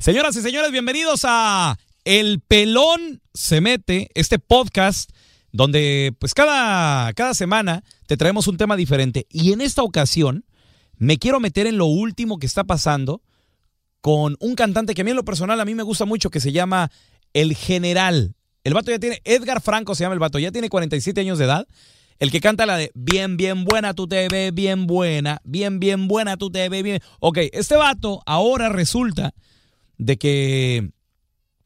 Señoras y señores, bienvenidos a El Pelón se mete, este podcast donde pues cada, cada semana te traemos un tema diferente. Y en esta ocasión me quiero meter en lo último que está pasando con un cantante que a mí en lo personal a mí me gusta mucho que se llama El General. El vato ya tiene, Edgar Franco se llama el vato, ya tiene 47 años de edad. El que canta la de bien, bien buena tu TV, bien buena, bien, bien buena tu TV, bien. Ok, este vato ahora resulta de que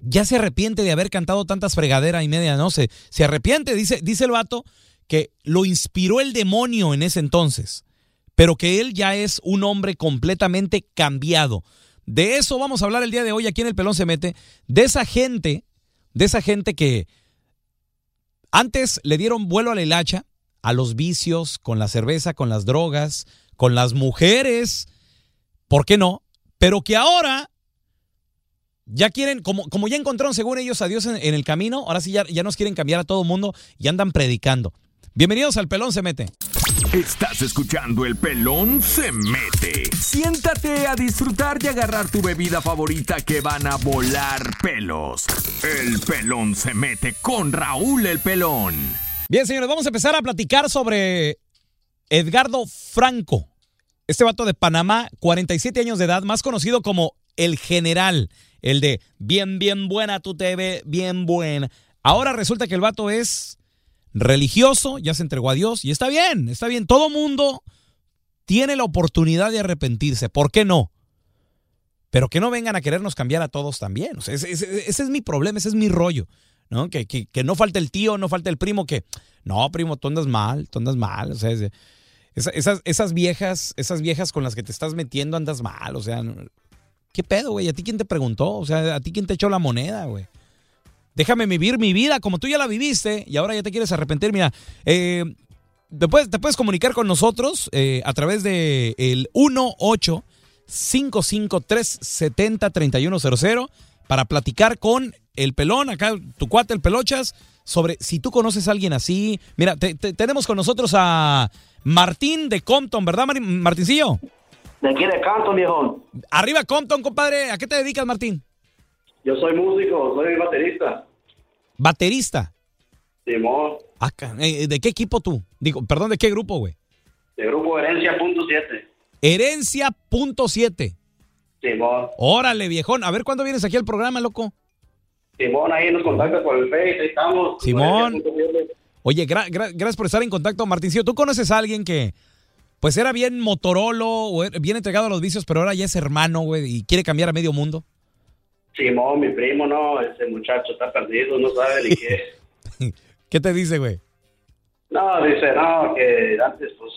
ya se arrepiente de haber cantado tantas fregaderas y media, no sé, se arrepiente, dice, dice el vato que lo inspiró el demonio en ese entonces, pero que él ya es un hombre completamente cambiado. De eso vamos a hablar el día de hoy aquí en el Pelón se mete, de esa gente, de esa gente que antes le dieron vuelo a la hilacha, a los vicios, con la cerveza, con las drogas, con las mujeres, ¿por qué no? Pero que ahora ya quieren, como, como ya encontraron según ellos a Dios en, en el camino, ahora sí ya, ya nos quieren cambiar a todo mundo y andan predicando. Bienvenidos al Pelón se mete. Estás escuchando El Pelón se mete. Siéntate a disfrutar y agarrar tu bebida favorita que van a volar pelos. El Pelón se mete con Raúl el Pelón. Bien, señores, vamos a empezar a platicar sobre Edgardo Franco. Este vato de Panamá, 47 años de edad, más conocido como el general. El de bien, bien buena tu TV, bien buena. Ahora resulta que el vato es religioso, ya se entregó a Dios y está bien, está bien. Todo mundo tiene la oportunidad de arrepentirse. ¿Por qué no? Pero que no vengan a querernos cambiar a todos también. Ese, es mi problema, ese es mi rollo. ¿no? Que, que, no falte el tío, no falte el primo, que no, primo, tú andas mal, tú andas mal. O sea, es- esa- esas, esas viejas, esas viejas con las que te estás metiendo andas mal. O sea, ¿qué pedo, güey? ¿A ti quién te preguntó? O sea, ¿a ti quién te echó la moneda, güey? Déjame vivir mi vida como tú ya la viviste y ahora ya te quieres arrepentir. Mira, eh, te, puedes, comunicar con nosotros eh, a través de el 18 553 70 3100 para platicar con el pelón, acá tu cuate, el pelochas, sobre si tú conoces a alguien así. Mira, te- te- tenemos con nosotros a Martín de Compton, ¿verdad, Martincillo? De aquí de viejo. Arriba Compton, compadre. ¿A qué te dedicas, Martín? Yo soy músico, soy baterista. Baterista. Simón, Acá, eh, ¿De qué equipo tú? Digo, perdón, ¿de qué grupo, güey? de grupo Herencia punto siete. Herencia punto siete. Simón, Órale, viejón. A ver cuándo vienes aquí al programa, loco. Simón, ahí nos contacta por el Face, ahí estamos. Simón. Oye, gra- gra- gracias por estar en contacto, Martincillo. ¿Tú conoces a alguien que, pues era bien motorolo, o era bien entregado a los vicios, pero ahora ya es hermano, güey, y quiere cambiar a medio mundo. Simón, mi primo, no, ese muchacho está perdido, no sabe ni qué. ¿Qué te dice, güey? No, dice, no, que antes, pues,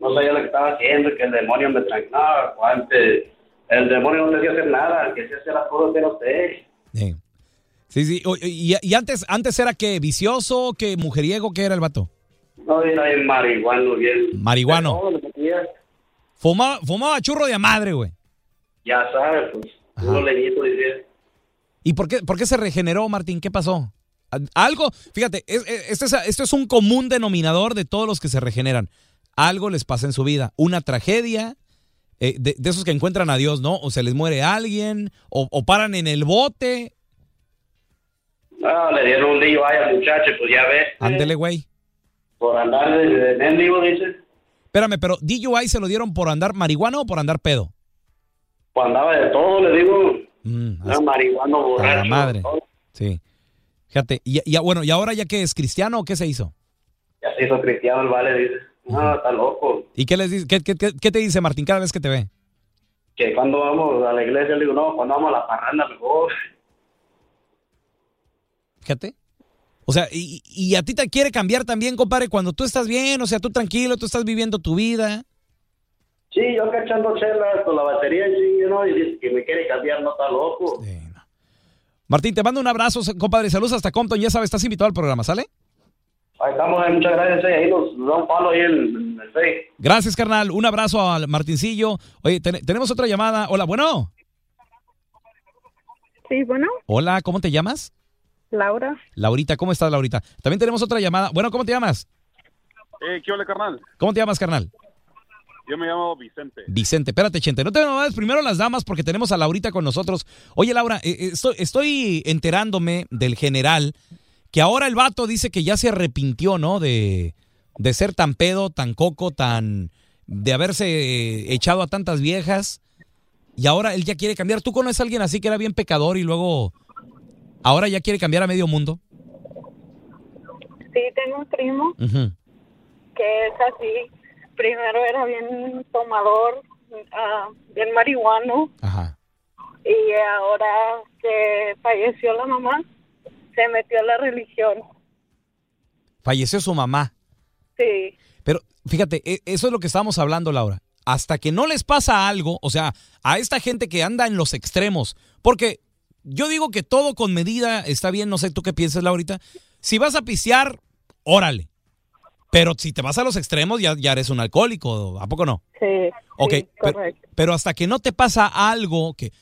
no sabía lo que estaba haciendo, que el demonio me tranquilaba. antes, el demonio no te hacía hacer nada, que se hacía las cosas era usted. Sí, sí, sí. Y, y antes, antes era que vicioso, que mujeriego, ¿qué era el vato? No, era bien marihuano, bien. Marihuano. Fumaba, fumaba churro de madre, güey. Ya sabes, pues, puro leñito, dice. ¿Y por qué, por qué se regeneró, Martín? ¿Qué pasó? Algo, fíjate, es- es- este es, esto es un común denominador de todos los que se regeneran. Algo les pasa en su vida, una tragedia, eh, de, de esos que encuentran a Dios, ¿no? O se les muere alguien, o, o paran en el bote. No, le dieron un lío ahí al muchacho, pues ya ves. Ándele, güey. Por andar de, de mendigo, dice. Espérame, pero DUI se lo dieron por andar marihuana o por andar pedo? Pues andaba de todo, le digo. Mm, Era marihuano, borracho. la madre. todo. Sí. Fíjate, y, y- bueno, ¿y ahora ya que es cristiano, qué se hizo? Ya se hizo cristiano el vale, dice. No, está loco. ¿Y qué, les dice, qué, qué- qué- qué te dice Martín cada vez que te ve? Que cuando vamos a la iglesia, le digo, no, cuando vamos a la parranda mejor. Fíjate. O sea, y, y a ti te quiere cambiar también, compadre, cuando tú estás bien, o sea, tú tranquilo, tú estás viviendo tu vida. Sí, yo cachando chelas con la batería, sí, ¿no? Y dice que me quiere cambiar, no está loco. Martín, te mando un abrazo, compadre, saludos hasta Compton, ya sabes, estás invitado al programa, ¿sale? Ahí estamos, eh, muchas gracias, eh, ahí nos, nos da un palo ahí en, el Face. Gracias, carnal, un abrazo al Martincillo. Oye, ten- tenemos otra llamada. Hola, bueno. Sí, bueno, Hola, ¿cómo te llamas? Laura. Laurita, ¿cómo estás, Laurita? También tenemos otra llamada. Bueno, ¿cómo te llamas? Eh, ¿qué hola, carnal? ¿Cómo te llamas, carnal? Yo me llamo Vicente. Vicente, espérate, Chente. No te muevas primero las damas porque tenemos a Laurita con nosotros. Oye, Laura, eh, eh, estoy, estoy enterándome del general que ahora el vato dice que ya se arrepintió, ¿no? De, de ser tan pedo, tan coco, tan. de haberse eh, echado a tantas viejas. Y ahora él ya quiere cambiar. ¿Tú conoces a alguien así que era bien pecador y luego. Ahora ya quiere cambiar a medio mundo? Sí, tengo un primo que es así. Primero era bien tomador, ah, bien marihuano. Y ahora que falleció la mamá, se metió a la religión. Falleció su mamá. Sí, Pero fíjate, e- eso es lo que estábamos hablando, Laura. Hasta que no les pasa algo, o sea, a esta gente que anda en los extremos, porque yo digo que todo con medida está bien, no sé tú qué piensas, Laurita. Si vas a pistear, órale. Pero si te vas a los extremos, ya, ya eres un alcohólico, ¿a poco no? sí. Ok, sí, pero, correcto. pero hasta que no te pasa algo que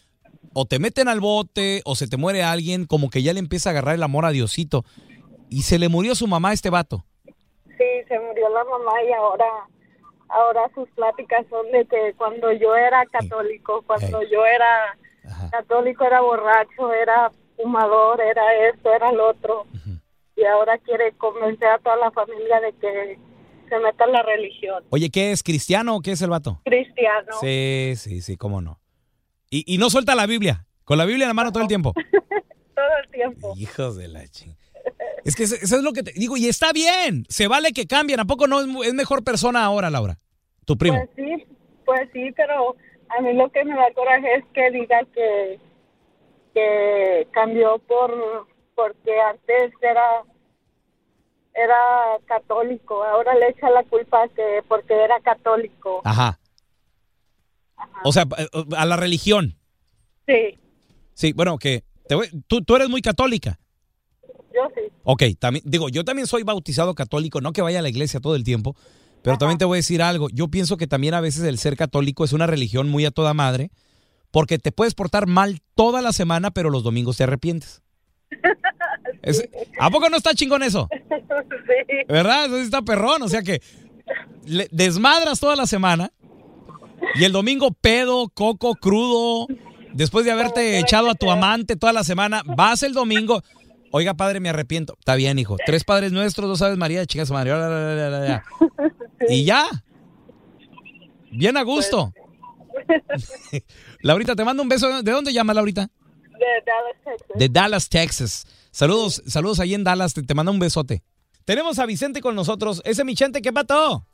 o te meten al bote o se te muere alguien, como que ya le empieza a agarrar el amor a Diosito. Y se le murió su mamá a este vato. Sí, se murió la mamá y ahora ahora sus pláticas son de que cuando yo era católico, cuando yo era católico era borracho, era fumador, era esto, era lo otro. Y ahora quiere convencer a toda la familia de que se meta en la religión. Oye, ¿qué es? ¿Cristiano o qué es el vato? Cristiano. Sí, sí, sí, cómo no. Y, y no suelta la Biblia, con la Biblia en la mano todo el tiempo. Todo el tiempo. Hijos de la ching. Es que eso es lo que te digo, y está bien, se vale que cambien, ¿a poco no es mejor persona ahora, Laura? Tu primo. Pues sí, pues sí, pero a mí lo que me da coraje es que diga que, que cambió por porque antes era era católico, ahora le echa la culpa que porque era católico. Ajá. O sea, eh, a la religión. Sí, Sí, bueno, que te voy- tú, tú eres muy católica. yo sí. Ok, también, digo, yo también soy bautizado católico, no que vaya a la iglesia todo el tiempo, pero también te voy a decir algo. Yo pienso que también a veces el ser católico es una religión muy a toda madre, porque te puedes portar mal toda la semana, pero los domingos te arrepientes. Es- ¿A poco no está chingón eso? sí. ¿Verdad? Eso sí está perrón, o sea que le- desmadras toda la semana y el domingo pedo, coco, crudo, después de haberte echado a tu amante toda la semana, vas el domingo, oiga padre, me arrepiento. Está bien, hijo. Tres padres nuestros, dos aves María, chicas María, la, la, la, la, la. y ya. Bien a gusto. Laurita, te mando un beso. ¿De dónde llama Laurita? De Dallas, Texas. De Dallas, Texas. Saludos, saludos ahí en Dallas, te, te manda un besote. Tenemos a Vicente con nosotros. Ese Michente, ¿qué pato?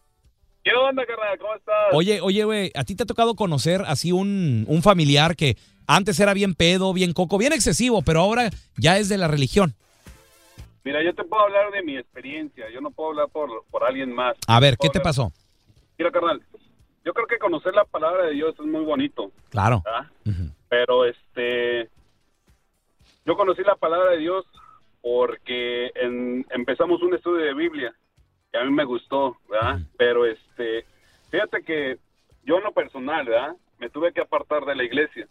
¿Qué onda, carnal? ¿Cómo estás? Oye, oye, güey, ¿a ti te ha tocado conocer así un, un familiar que antes era bien pedo, bien coco, bien excesivo, pero ahora ya es de la religión? Mira, yo te puedo hablar de mi experiencia. Yo no puedo hablar por, por alguien más. A ver, ¿qué te hablar- pasó? Mira, carnal, yo creo que conocer la palabra de Dios es muy bonito. Claro. ¿verdad? Pero este, yo conocí la palabra de Dios porque en- empezamos un estudio de Biblia y a mí me gustó, ¿verdad? Pero este, fíjate que yo en lo personal, ¿verdad? Me tuve que apartar de la iglesia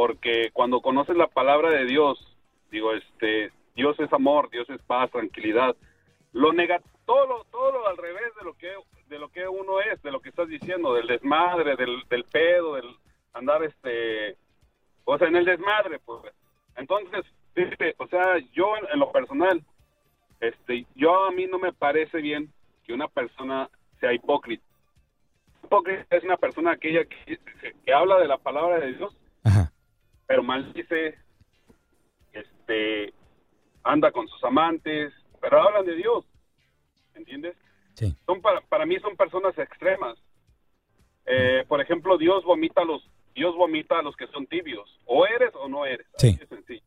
porque cuando conoces la palabra de Dios, digo, este, Dios es amor, Dios es paz, tranquilidad. Lo nega todo lo, todo lo al revés de lo que de lo que uno es, de lo que estás diciendo, del desmadre, del, del pedo, del andar este o sea, en el desmadre, pues. Entonces, fíjate, o sea, yo en, en lo personal este, yo a mí no me parece bien que una persona sea hipócrita. Hipócrita es una persona aquella que, que habla de la palabra de Dios, pero maldice, este, anda con sus amantes, pero hablan de Dios, ¿entiendes? Sí. Son para, para mí son personas extremas. Eh, por ejemplo, Dios vomita a los Dios vomita a los que son tibios, o eres o no eres. Sí. Sencillo.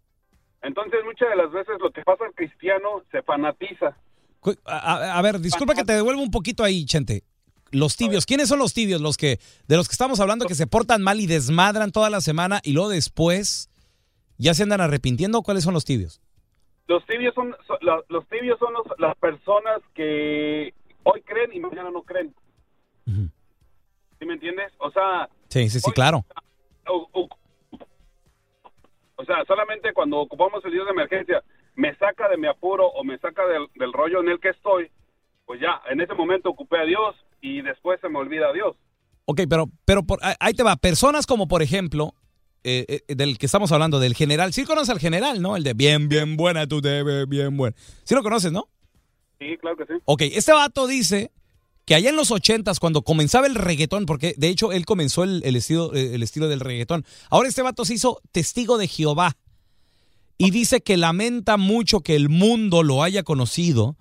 Entonces, muchas de las veces lo que pasa al cristiano se fanatiza. A, a- a ver, disculpa que te devuelva un poquito ahí, Chente. Los tibios, ¿quiénes son los tibios? Los que, de los que estamos hablando que se portan mal y desmadran toda la semana y luego después ya se andan arrepintiendo. ¿Cuáles son los tibios? Los tibios son, son- la- los tibios son los- las personas que hoy creen y mañana no creen. ¿Sí me entiendes? O sea, Sí, sí, sí, claro. o, o- o sea, solamente cuando ocupamos el Dios de emergencia, me saca de mi apuro o me saca del, del rollo en el que estoy, pues ya, en ese momento ocupé a Dios y después se me olvida a Dios. Ok, pero, pero por, ahí- te va. Personas como, por ejemplo, eh, eh, del que estamos hablando, del general. Sí conoces al general, ¿no? El de bien, bien buena, tú te ves bien buena. Sí lo conoces, ¿no? Sí, claro que sí. Ok, este vato dice que allá en los ochentas, cuando comenzaba el reggaetón, porque de hecho él comenzó el, el estilo, eh, el estilo del reggaetón, ahora este vato se hizo testigo de Jehová y dice que lamenta mucho que el mundo lo haya conocido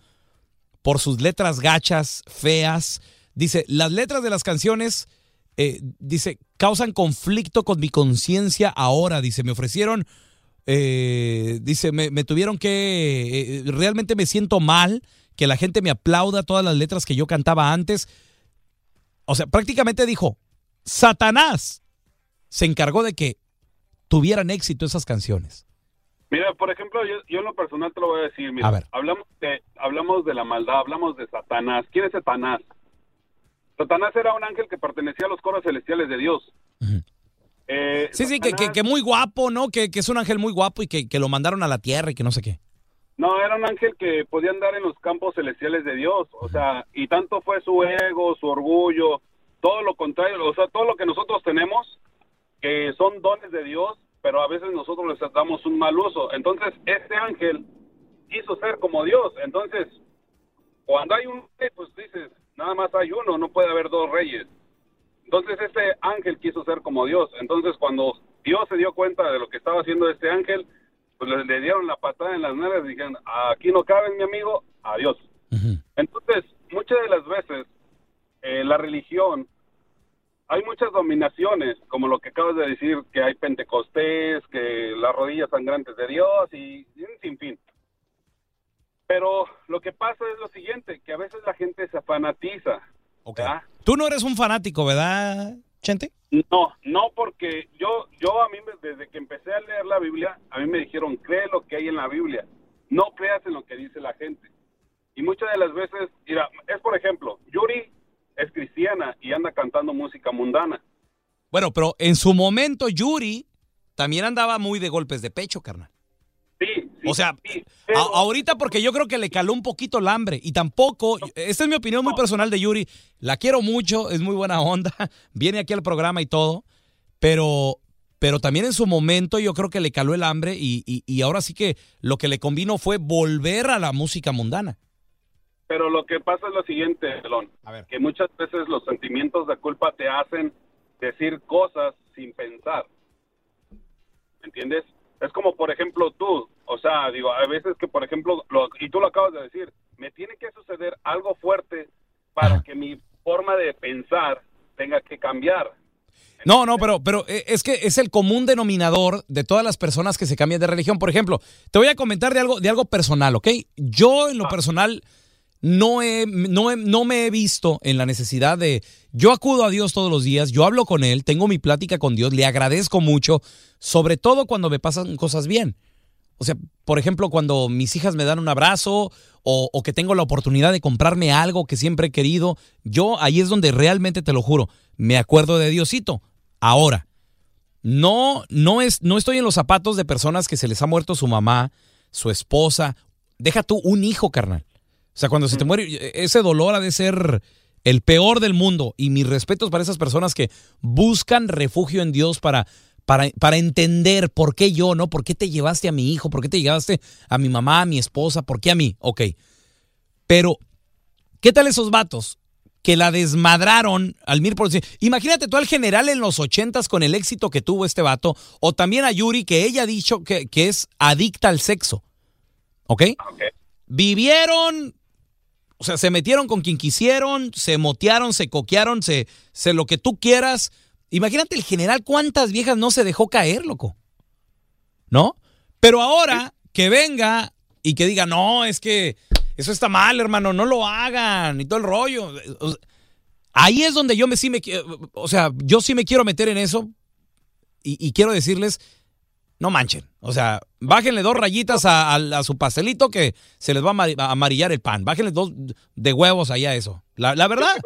por sus letras gachas, feas. Dice, las letras de las canciones, eh, dice, causan conflicto con mi conciencia ahora. Dice, me ofrecieron, eh, dice, me, me tuvieron que, eh, realmente me siento mal que la gente me aplauda todas las letras que yo cantaba antes. O sea, prácticamente dijo, Satanás se encargó de que tuvieran éxito esas canciones. Mira, por ejemplo, yo, yo en lo personal te lo voy a decir. Mira, A ver. Hablamos, de, hablamos de la maldad, hablamos de Satanás. ¿Quién es Satanás? Satanás era un ángel que pertenecía a los coros celestiales de Dios. Eh, Sí, sí, que, que, que muy guapo, ¿no? Que, que es un ángel muy guapo y que, que lo mandaron a la tierra y que no sé qué. No, era un ángel que podía andar en los campos celestiales de Dios, o sea, y tanto fue su ego, su orgullo, todo lo contrario, o sea, todo lo que nosotros tenemos, que son dones de Dios, pero a veces nosotros les damos un mal uso. Entonces, este ángel quiso ser como Dios, entonces, cuando hay un pues dices, nada más hay uno, no puede haber dos reyes. Entonces, este ángel quiso ser como Dios, entonces cuando Dios se dio cuenta de lo que estaba haciendo este ángel, pues le, le dieron la patada en las nalgas y dijeron, aquí no cabes, mi amigo, adiós. Entonces, muchas de las veces, eh, la religión, hay muchas dominaciones, como lo que acabas de decir, que hay pentecostés, que las rodillas sangrantes de Dios y, y un sinfín. Pero lo que pasa es lo siguiente, que a veces la gente se fanatiza. ¿verdad? Tú no eres un fanático, ¿verdad, Chente? No, no, porque yo, yo a mí desde que empecé a leer la Biblia, a mí me dijeron, cree lo que hay en la Biblia, no creas en lo que dice la gente. Y muchas de las veces, mira, es por ejemplo, Yuri es cristiana y anda cantando música mundana. Bueno, pero en su momento Yuri también andaba muy de golpes de pecho, carnal. O sea, a- ahorita porque yo creo que le caló un poquito el hambre y tampoco, esta es mi opinión muy personal de Yuri, la quiero mucho, es muy buena onda, viene aquí al programa y todo, pero, pero también en su momento yo creo que le caló el hambre y, y- y ahora sí que lo que le convino fue volver a la música mundana. Pero lo que pasa es lo siguiente, Pelón, que muchas veces los sentimientos de culpa te hacen decir cosas sin pensar. ¿Me entiendes? Es como, por ejemplo, tú, o sea, digo, a veces que, por ejemplo, lo- y tú lo acabas de decir, me tiene que suceder algo fuerte para que mi forma de pensar tenga que cambiar. No, no, pero, pero eh, es que es el común denominador de todas las personas que se cambian de religión. Por ejemplo, te voy a comentar de algo, de algo personal, ¿ok? Yo en lo personal no, he, no, no me he visto en la necesidad de... Yo acudo a Dios todos los días, yo hablo con Él, tengo mi plática con Dios, le agradezco mucho, sobre todo cuando me pasan cosas bien. O sea, por ejemplo, cuando mis hijas me dan un abrazo o, o que tengo la oportunidad de comprarme algo que siempre he querido, yo ahí es donde realmente te lo juro, me acuerdo de Diosito. Ahora, no, no, es, no estoy en los zapatos de personas que se les ha muerto su mamá, su esposa. Deja tú un hijo, carnal. O sea, cuando se te muere, ese dolor ha de ser el peor del mundo. Y mis respetos para esas personas que buscan refugio en Dios para, para, para entender por qué yo, ¿no? ¿Por qué te llevaste a mi hijo? ¿Por qué te llevaste a mi mamá, a mi esposa? ¿Por qué a mí? Ok. Pero, ¿qué tal esos vatos que la desmadraron al mil por ciento? Imagínate tú al general en los ochentas con el éxito que tuvo este vato, o también a Yuri que ella ha dicho que, que es adicta al sexo. ¿Ok? Vivieron, o sea, se metieron con quien quisieron, se motearon, se coquearon, se, se lo que tú quieras. Imagínate el general cuántas viejas no se dejó caer, loco. ¿No? Pero ahora que venga y que diga, no, es que eso está mal, hermano, no lo hagan y todo el rollo. O sea, Ahí es donde yo me sí me o sea, yo sí me quiero meter en eso y, y quiero decirles, no manchen. O sea, bájenle dos rayitas a, a- a su pastelito que se les va a amar- a amarillar el pan. Bájenle dos de huevos allá a eso. La, la verdad.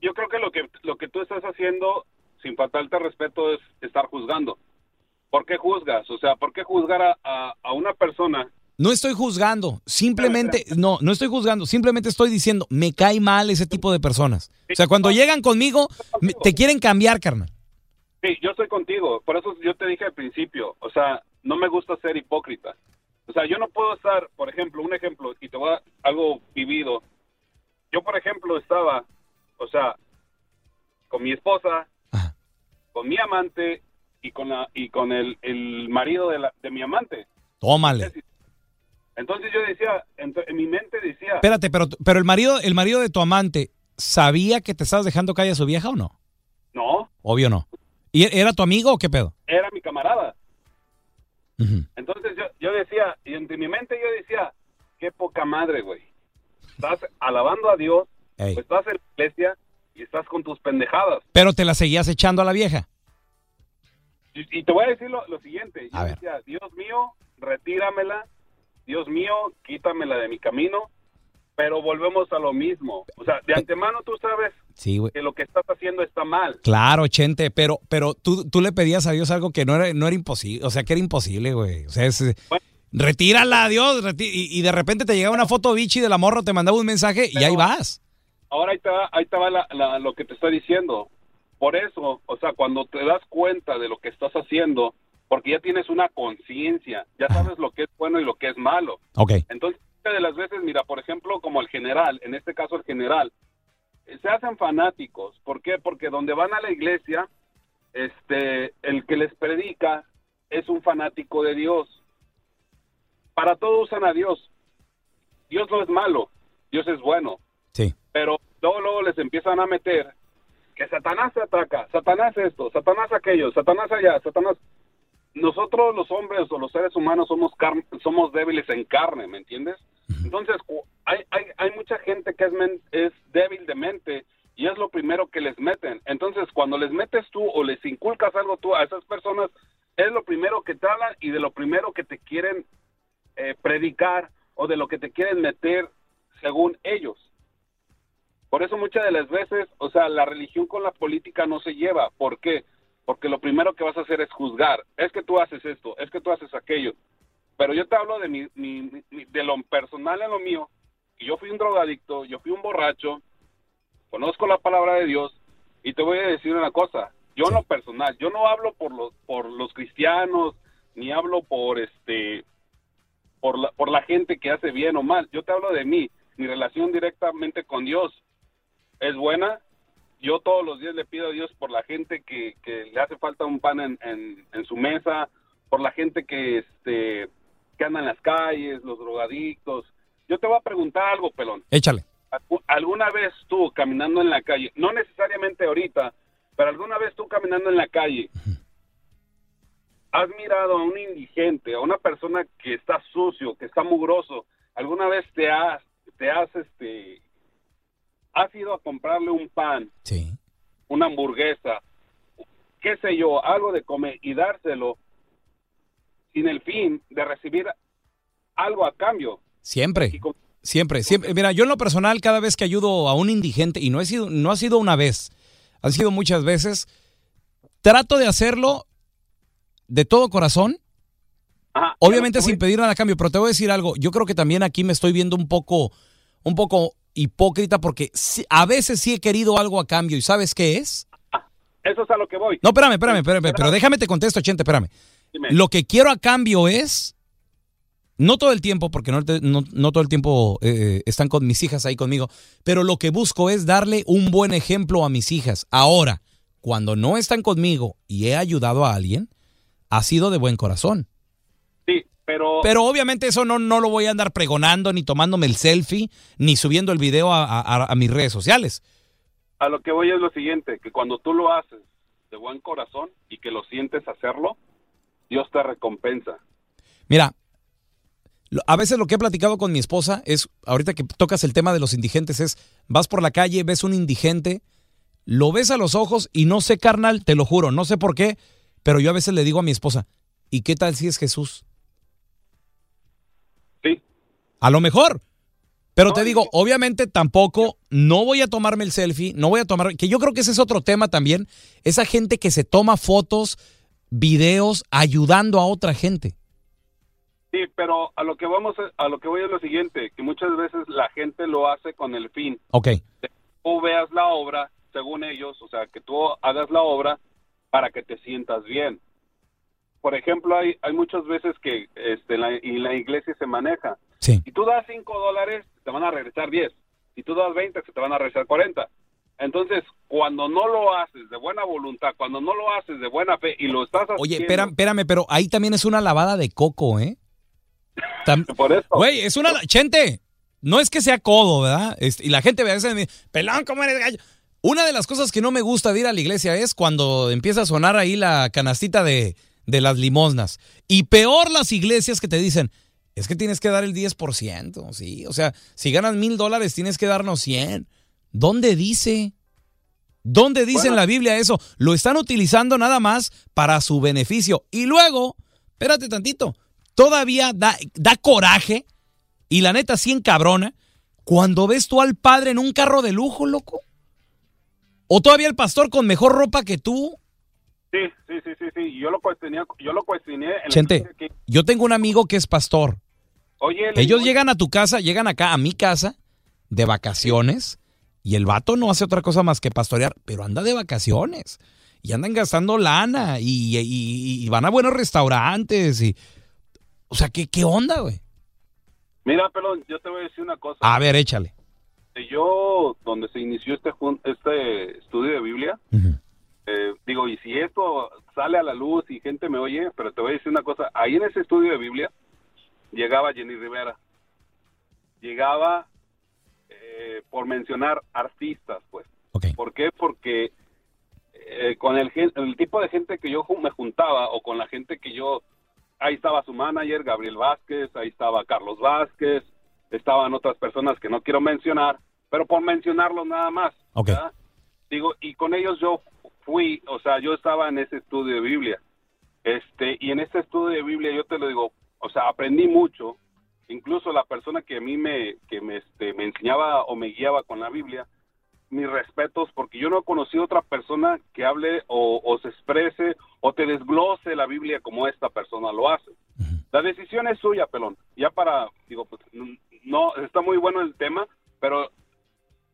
Yo creo que lo que lo que tú estás haciendo, sin faltarte respeto, es estar juzgando. ¿Por qué juzgas? O sea, ¿por qué juzgar a, a- a una persona? No estoy juzgando, simplemente, no, no estoy juzgando, simplemente estoy diciendo, me cae mal ese tipo de personas. O sea, cuando llegan conmigo, me- te quieren cambiar, carnal. Sí, yo estoy contigo. Por eso yo te dije al principio, o sea, no me gusta ser hipócrita. O sea, yo no puedo estar, por ejemplo, un ejemplo, y te voy a algo vivido. Yo, por ejemplo, estaba, o sea, con mi esposa, con mi amante y con la y con el, el marido de, la, de mi amante. Tómale. Entonces yo decía, en, en mi mente decía, Espérate, pero, pero el marido, el marido de tu amante, ¿sabía que te estabas dejando caer a su vieja o no? no, Obvio no. ¿Y era tu amigo o qué pedo? era. Entonces yo, yo decía, y en mi mente yo decía, qué poca madre, güey. Estás alabando a Dios, Ey. pues estás en la iglesia y estás con tus pendejadas. Pero te la seguías echando a la vieja. Y, y te voy a decir lo, lo siguiente, yo A ver. decía, Dios mío, retíramela, Dios mío, quítamela de mi camino, pero volvemos a lo mismo. O sea, de antemano tú sabes Sí, que lo que estás haciendo está mal. Claro, Chente, pero, pero tú, tú le pedías a Dios algo que no era, no era imposible, o sea, que era imposible, güey. O sea, es, retírala a Dios, y, y de repente te llegaba una foto bichi de la morra, te mandaba un mensaje y ahí vas. Ahora ahí te va, ahí te va la- la- lo que te estoy diciendo. Por eso, o sea, cuando te das cuenta de lo que estás haciendo, porque ya tienes una conciencia, ya sabes lo que es bueno y lo que es malo. Ok. Entonces, muchas de las veces, mira, por ejemplo, como el general, en este caso el general, eh, se hacen fanáticos. ¿Por qué? Porque donde van a la iglesia, este, el que les predica es un fanático de Dios. Para todo usan a Dios. Dios no es malo, Dios es bueno. Sí. Pero luego, luego les empiezan a meter que Satanás se ataca, Satanás esto, Satanás aquello, Satanás allá, Satanás... Nosotros los hombres o los seres humanos somos somos débiles en carne, ¿me entiendes? Entonces, hay, hay, hay mucha gente que es, men- es débil de mente y es lo primero que les meten. Entonces, cuando les metes tú o les inculcas algo tú a esas personas, es lo primero que te hablan y de lo primero que te quieren eh, predicar o de lo que te quieren meter según ellos. Por eso muchas de las veces, o sea, la religión con la política no se lleva. ¿Por qué? Porque lo primero que vas a hacer es juzgar. Es que tú haces esto, es que tú haces aquello. Pero yo te hablo de, mi, mi- de lo personal en lo mío. Y yo fui un drogadicto, yo fui un borracho, conozco la palabra de Dios y te voy a decir una cosa. Yo en lo personal, yo no hablo por los, por los cristianos, ni hablo por este por la, por la gente que hace bien o mal. Yo te hablo de mí. Mi relación directamente con Dios es buena. Yo todos los días le pido a Dios por la gente que, que le hace falta un pan en, en, en su mesa, por la gente que este que anda en las calles, los drogadictos. Yo te voy a preguntar algo, pelón. Échale. ¿algu- ¿alguna vez tú caminando en la calle, no necesariamente ahorita, pero alguna vez tú caminando en la calle, has mirado a un indigente, a una persona que está sucio, que está mugroso, alguna vez te has, te has, este, has ido a comprarle un pan, una hamburguesa, qué sé yo, algo de comer y dárselo sin el fin de recibir algo a cambio. Siempre. Con- Siempre, siempre. Mira, yo en lo personal, cada vez que ayudo a un indigente, y no, he sido, no ha sido una vez, han sido muchas veces, trato de hacerlo de todo corazón. Obviamente sin pedir nada a cambio, pero te voy a decir algo. Yo creo que también aquí me estoy viendo un poco, un poco hipócrita porque a veces sí he querido algo a cambio. ¿Y sabes qué es? Eso es a lo que voy. No, espérame, espérame, espérame, pero déjame te contesto, Chente, espérame. Dime. Lo que quiero a cambio es, no todo el tiempo, porque no, no- no todo el tiempo eh, están con mis hijas ahí conmigo, pero lo que busco es darle un buen ejemplo a mis hijas. Ahora, cuando no están conmigo y he ayudado a alguien, ha sido de buen corazón. Sí, pero... Pero obviamente eso no, no lo voy a andar pregonando, ni tomándome el selfie, ni subiendo el video a, a- a mis redes sociales. A lo que voy es lo siguiente, que cuando tú lo haces de buen corazón y que lo sientes hacerlo, Dios te recompensa. Mira, a veces lo que he platicado con mi esposa es, ahorita que tocas el tema de los indigentes, es, vas por la calle, ves un indigente, lo ves a los ojos y no sé, carnal, te lo juro, no sé por qué, pero yo a veces le digo a mi esposa, ¿y qué tal si es Jesús? Sí. A lo mejor. Pero te digo, obviamente tampoco, no voy a tomarme el selfie, no voy a tomar, que yo creo que ese es otro tema también, esa gente que se toma fotos, videos, ayudando a otra gente. Sí, pero a lo que vamos, a, a lo que voy es lo siguiente, que muchas veces la gente lo hace con el fin. Ok. Tú veas la obra, según ellos, o sea, que tú hagas la obra para que te sientas bien. Por ejemplo, hay, hay muchas veces que este, la, en la iglesia se maneja. Sí. Si tú das 5 dólares, te van a regresar 10. Si tú das 20, se te van a regresar 40. Entonces, cuando no lo haces de buena voluntad, cuando no lo haces de buena fe y lo estás haciendo... Oye, espérame, espérame, pero ahí también es una lavada de coco, ¿eh? Tam- Por eso. Güey, es una... Chente, no es que sea codo, ¿verdad? Este, y la gente a veces me dice, pelón, ¿cómo eres gallo? Una de las cosas que no me gusta de ir a la iglesia es cuando empieza a sonar ahí la canastita de, de las limosnas. Y peor las iglesias que te dicen, es que tienes que dar el 10%, ¿sí? O sea, si ganas mil dólares tienes que darnos 100. ¿Dónde dice? ¿Dónde dice en la Biblia eso? Lo están utilizando nada más para su beneficio. Y luego, espérate tantito, todavía da, da coraje y la neta sí encabrona cuando ves tú al padre en un carro de lujo, loco. O todavía el pastor con mejor ropa que tú. Sí, sí, sí, sí, sí. Yo lo cuestioné, yo lo cuestioné en la Chente, que- yo tengo un amigo que es pastor. Oye, Ellos llegan a tu casa, llegan acá a mi casa de vacaciones y el vato no hace otra cosa más que pastorear, pero anda de vacaciones y andan gastando lana y, y- y van a buenos restaurantes y... O sea, ¿qué, qué onda, güey? Mira, pelón, yo te voy a decir una cosa. A ver, échale. Yo, donde se inició este, este estudio de Biblia, eh, digo, y si esto sale a la luz y gente me oye, pero te voy a decir una cosa, ahí en ese estudio de Biblia llegaba Jenny Rivera, llegaba, eh, por mencionar, artistas, pues. ¿Por qué? Porque eh, con el, el tipo de gente que yo me juntaba o con la gente que yo, ahí estaba su manager, Gabriel Vázquez, ahí estaba Carlos Vázquez, estaban otras personas que no quiero mencionar, pero por mencionarlos nada más. Ok. ¿verdad? Digo, y con ellos yo fui, o sea, yo estaba en ese estudio de Biblia. Este, y en ese estudio de Biblia yo te lo digo, o sea, aprendí mucho. Incluso la persona que a mí me, que me, este, me enseñaba o me guiaba con la Biblia, mis respetos, porque yo no conocí otra persona que hable o, o se exprese o te desglose la Biblia como esta persona lo hace. La decisión es suya, pelón. Ya para, digo, pues, no, está muy bueno el tema, pero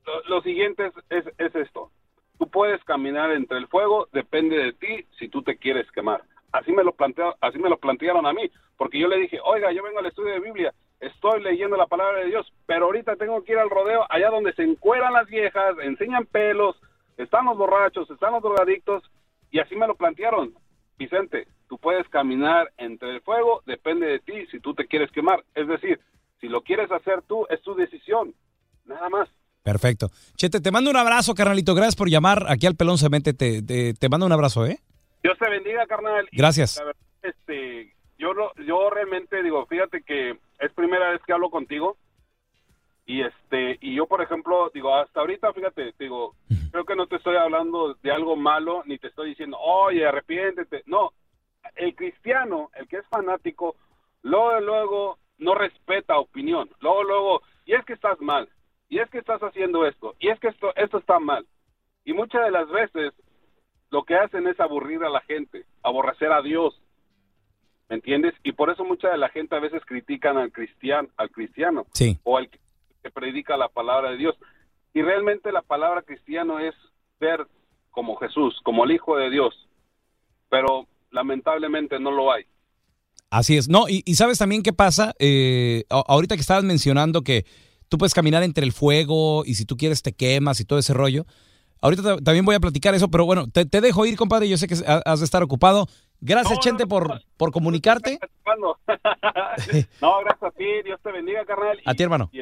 lo, lo siguiente es, es, es esto. Tú puedes caminar entre el fuego, depende de ti si tú te quieres quemar. Así me lo planteo, así me lo plantearon a mí, porque yo le dije, oiga, yo vengo al estudio de Biblia, estoy leyendo la palabra de Dios, pero ahorita tengo que ir al rodeo, allá donde se encueran las viejas, enseñan pelos, están los borrachos, están los drogadictos, y así me lo plantearon. Vicente, tú puedes caminar entre el fuego, depende de ti si tú te quieres quemar. Es decir, si lo quieres hacer tú, es tu decisión. Nada más. Perfecto. Chete, te mando un abrazo, carnalito. Gracias por llamar aquí al Pelón Cemente. Te, te, te mando un abrazo, ¿eh? Dios te bendiga, carnal. Gracias. la verdad, este, yo, yo realmente digo, fíjate que es primera vez que hablo contigo. Y este, y yo, por ejemplo, digo, hasta ahorita, fíjate, digo, creo que no te estoy hablando de algo malo, ni te estoy diciendo, oye, arrepiéntete. No, el cristiano, el que es fanático, luego, luego, no respeta opinión. Luego, luego, y es que estás mal, y es que estás haciendo esto, y es que esto, esto está mal. Y muchas de las veces lo que hacen es aburrir a la gente, aborrecer a Dios. ¿Me entiendes? Y por eso mucha de la gente a veces critican al cristiano, al cristiano Sí. o al que predica la palabra de Dios. Y realmente la palabra cristiano es ser como Jesús, como el Hijo de Dios. Pero lamentablemente no lo hay. Así es. No, y, y sabes también qué pasa. Eh, ahorita que estabas mencionando que tú puedes caminar entre el fuego y si tú quieres te quemas y todo ese rollo. Ahorita ta- también voy a platicar eso, pero bueno, te, te dejo ir, compadre. Yo sé que ha- has de estar ocupado. Gracias, Chente, por, por comunicarte. No, gracias a ti. Dios te bendiga, carnal. A ti, hermano. Y,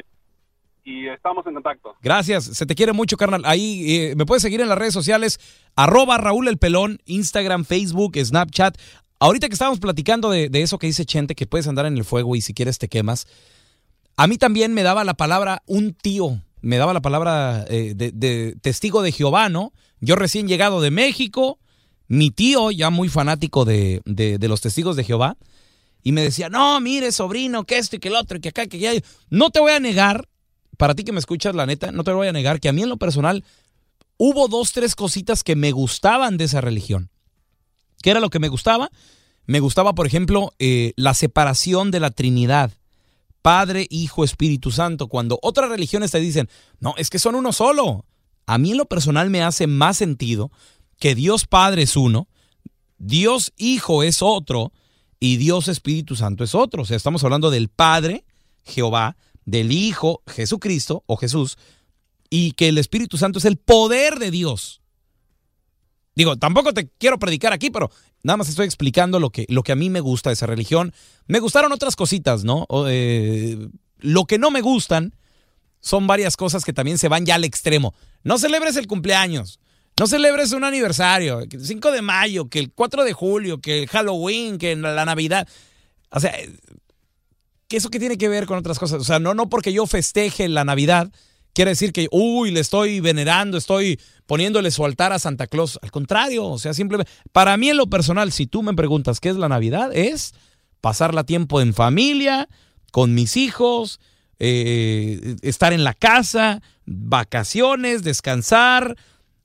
y estamos en contacto. Gracias, se te quiere mucho, carnal. Ahí eh, me puedes seguir en las redes sociales, arroba Raúl el Pelón, Instagram, Facebook, Snapchat. Ahorita que estábamos platicando de, de eso que dice Chente, que puedes andar en el fuego y si quieres te quemas, a mí también me daba la palabra un tío, me daba la palabra eh, de, testigo de Jehová, ¿no? Yo recién llegado de México, mi tío, ya muy fanático de, de- los testigos de Jehová, y me decía, no, mire, sobrino, que esto y que el otro, que acá, que allá. No te voy a negar, para ti que me escuchas, la neta, no te voy a negar, que a mí en lo personal hubo dos, tres cositas que me gustaban de esa religión. ¿Qué era lo que me gustaba? Me gustaba, por ejemplo, eh, la separación de la Trinidad. Padre, Hijo, Espíritu Santo. Cuando otras religiones te dicen, no, es que son uno solo. A mí en lo personal me hace más sentido que Dios Padre es uno, Dios Hijo es otro y Dios Espíritu Santo es otro. O sea, estamos hablando del Padre, Jehová, del Hijo, Jesucristo o Jesús, y que el Espíritu Santo es el poder de Dios. Digo, tampoco te quiero predicar aquí, pero nada más estoy explicando lo que, lo que a mí me gusta de esa religión. Me gustaron otras cositas, ¿no? Eh, lo que no me gustan son varias cosas que también se van ya al extremo. No celebres el cumpleaños. No celebres un aniversario, el 5 de mayo, que el 4 de julio, que el Halloween, que la Navidad. O sea, ¿qué eso qué tiene que ver con otras cosas? O sea, no, no porque yo festeje la Navidad, quiere decir que, uy, le estoy venerando, estoy poniéndole su altar a Santa Claus. Al contrario, o sea, simplemente, para mí en lo personal, si tú me preguntas qué es la Navidad, es pasarla tiempo en familia, con mis hijos, eh, estar en la casa, vacaciones, descansar,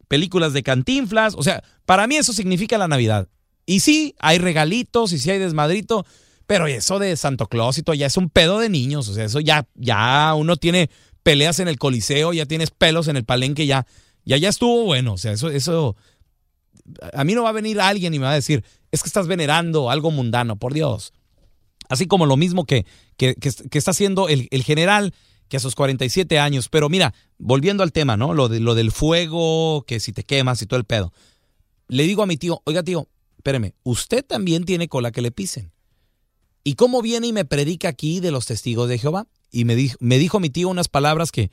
películas de cantinflas. O sea, para mí eso significa la Navidad. Y sí, hay regalitos y sí hay desmadrito, pero eso de Santo Claus y todo ya es un pedo de niños. O sea, eso ya, ya uno tiene peleas en el coliseo, ya tienes pelos en el palenque, ya, ya, ya estuvo bueno. O sea, eso, eso, a mí no va a venir alguien y me va a decir, es que estás venerando algo mundano, por Dios. Así como lo mismo que, que, que- está haciendo el, el general que a sus 47 años. Pero mira, volviendo al tema, ¿no? Lo, de, lo del fuego, que si te quemas y todo el pedo. Le digo a mi tío, oiga tío, espéreme, usted también tiene cola que le pisen. ¿Y cómo viene y me predica aquí de los testigos de Jehová? Y me dijo, me dijo mi tío unas palabras que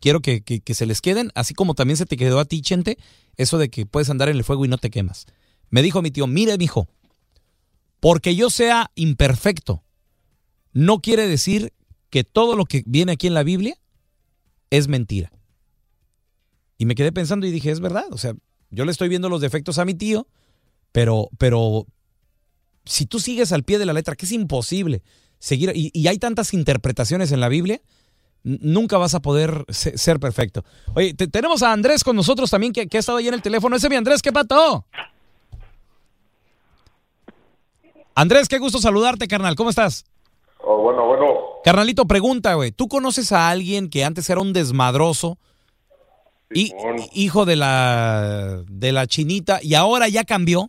quiero que, que- se les queden, así como también se te quedó a ti, Chente, eso de que puedes andar en el fuego y no te quemas. Me dijo mi tío, mire, mijo, porque yo sea imperfecto, no quiere decir que todo lo que viene aquí en la Biblia es mentira. Y me quedé pensando y dije, es verdad, o sea, yo le estoy viendo los defectos a mi tío, pero, pero si tú sigues al pie de la letra, que es imposible seguir, y, y hay tantas interpretaciones en la Biblia, nunca vas a poder se- ser perfecto. Oye, te- tenemos a Andrés con nosotros también, que, que ha estado ahí en el teléfono. Ese es mi Andrés, ¿qué pato? Andrés, qué gusto saludarte, carnal. ¿Cómo estás? Oh, bueno, bueno, Carnalito, pregunta, güey. ¿Tú conoces a alguien que antes era un desmadroso? y- hijo de la, de la chinita y ahora ya cambió.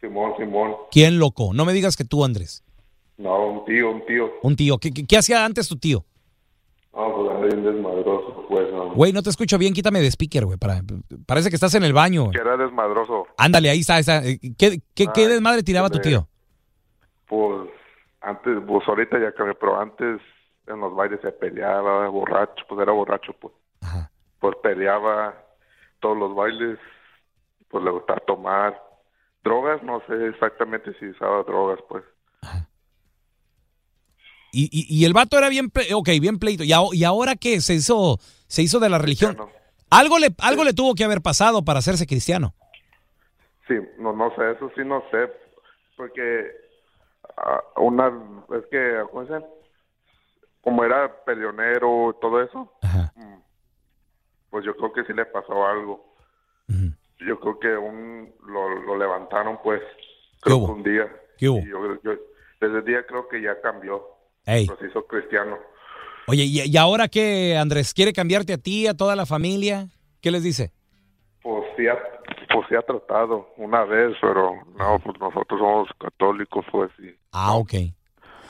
Simón, Simón. ¿Quién loco? No me digas que tú, Andrés. No, un tío, un tío. Un tío. ¿Qué, qué- qué hacía antes tu tío? No, pues era bien desmadroso, pues. No. Güey, no te escucho bien. Quítame de speaker, güey. Para, parece que estás en el baño. Que era desmadroso. Ándale, ahí está. está. Eh, ¿Qué, Ay, desmadre tiraba tu tío? Pues antes, pues ahorita ya cambié, pero antes en los bailes se peleaba, borracho, pues era borracho, pues. Pues peleaba todos los bailes, pues le gustaba tomar. Drogas, no sé exactamente si usaba drogas, pues. Y, y, y el vato era bien, ok, bien pleito. ¿Y, aho- y ahora qué? ¿Se hizo, se hizo de la religión? Algo le, algo le tuvo que haber pasado para hacerse cristiano. Sí, no, no sé, eso sí no sé, porque ah, una, es que, ¿cómo? Como era peleonero y todo eso, mm, pues yo creo que sí le pasó algo. Yo creo que un, lo, lo levantaron, pues, creo que un día. ¿Qué hubo? Y yo, yo- desde el día creo que ya cambió, Ey. se hizo cristiano. Oye, ¿y, y ahora qué, Andrés? ¿Quiere cambiarte a ti, a toda la familia? ¿Qué les dice? Pues sí, ha, pues sí ha tratado una vez, pero no, pues nosotros somos católicos, pues, y Ah, ok.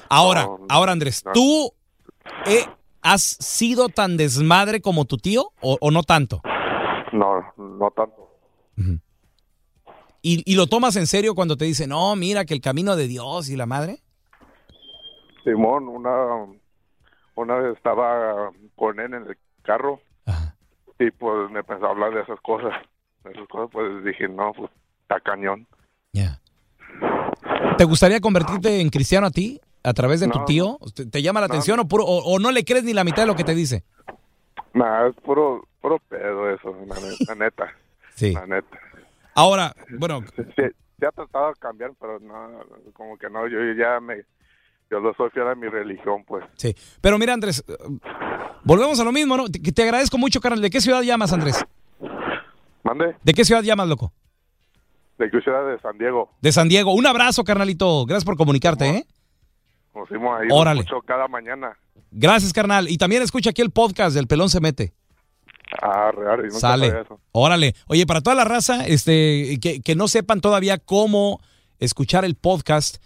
Ahora, ahora Andrés, no. ¿tú eh, has sido tan desmadre como tu tío o, o no tanto? no, no tanto. ¿Y, y lo tomas en serio cuando te dice, no, mira que el camino de Dios y la madre? Simón, una, una vez estaba con él en el carro y pues me empezó a hablar de esas cosas. De esas cosas, pues dije, no, pues está cañón. ¿Te gustaría convertirte en cristiano a ti a través de tu No. tío? ¿Te, te llama la atención o, puro- o, o no le crees ni la mitad de lo que te dice? Nada, es puro, puro pedo eso, la, la neta. Sí. La neta. Ahora, bueno, Sí, sí ha tratado de cambiar, pero no, como que no, yo ya me, yo lo soy fiel a mi religión, pues. sí. Pero mira, Andrés, volvemos a lo mismo, ¿no? Te, te agradezco mucho, carnal. ¿De qué ciudad llamas, Andrés? ¿Mande? ¿De qué ciudad llamas, loco? De que ciudad de San Diego. De San Diego. Un abrazo, carnalito. Gracias por comunicarte, ¿eh? Nos fuimos ahí, Órale. escucho cada mañana. Gracias, carnal. Y también escucha aquí el podcast del Pelón se mete. Ah, real, y nunca Sale. eso. Órale. Oye, para toda la raza, este, que, que no sepan todavía cómo escuchar el podcast,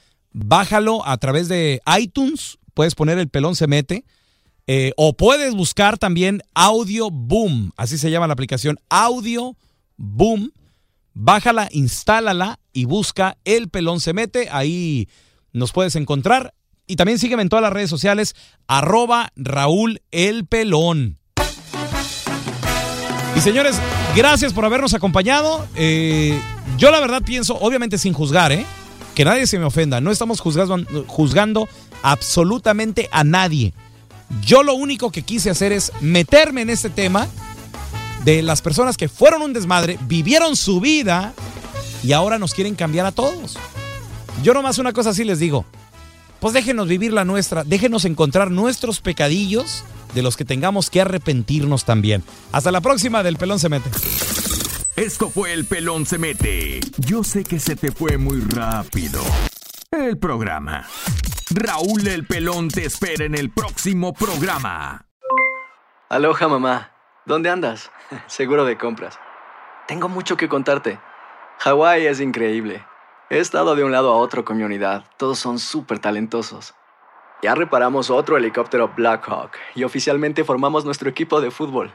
bájalo a través de iTunes. Puedes poner el pelón se mete. eh, o puedes buscar también Audio Boom. Así se llama la aplicación. Audio Boom. Bájala, instálala y busca El Pelón se mete. Ahí nos puedes encontrar. Y también sígueme en todas las redes sociales. Arroba Raúl El Pelón. Y señores, gracias por habernos acompañado. Eh, yo la verdad pienso, obviamente sin juzgar, ¿eh? Que nadie se me ofenda. No estamos juzgando, juzgando absolutamente a nadie. Yo lo único que quise hacer es meterme en este tema de las personas que fueron un desmadre, vivieron su vida y ahora nos quieren cambiar a todos. Yo nomás una cosa así les digo. Pues déjenos vivir la nuestra, déjenos encontrar nuestros pecadillos de los que tengamos que arrepentirnos también. Hasta la próxima del Pelón se mete. Esto fue El Pelón se mete. Yo sé que se te fue muy rápido. El programa. Raúl el Pelón te espera en el próximo programa. Aloha mamá, ¿dónde andas? Seguro de compras. Tengo mucho que contarte. Hawái es increíble. He estado de un lado a otro con mi unidad. Todos son súper talentosos. Ya reparamos otro helicóptero Blackhawk y oficialmente formamos nuestro equipo de fútbol.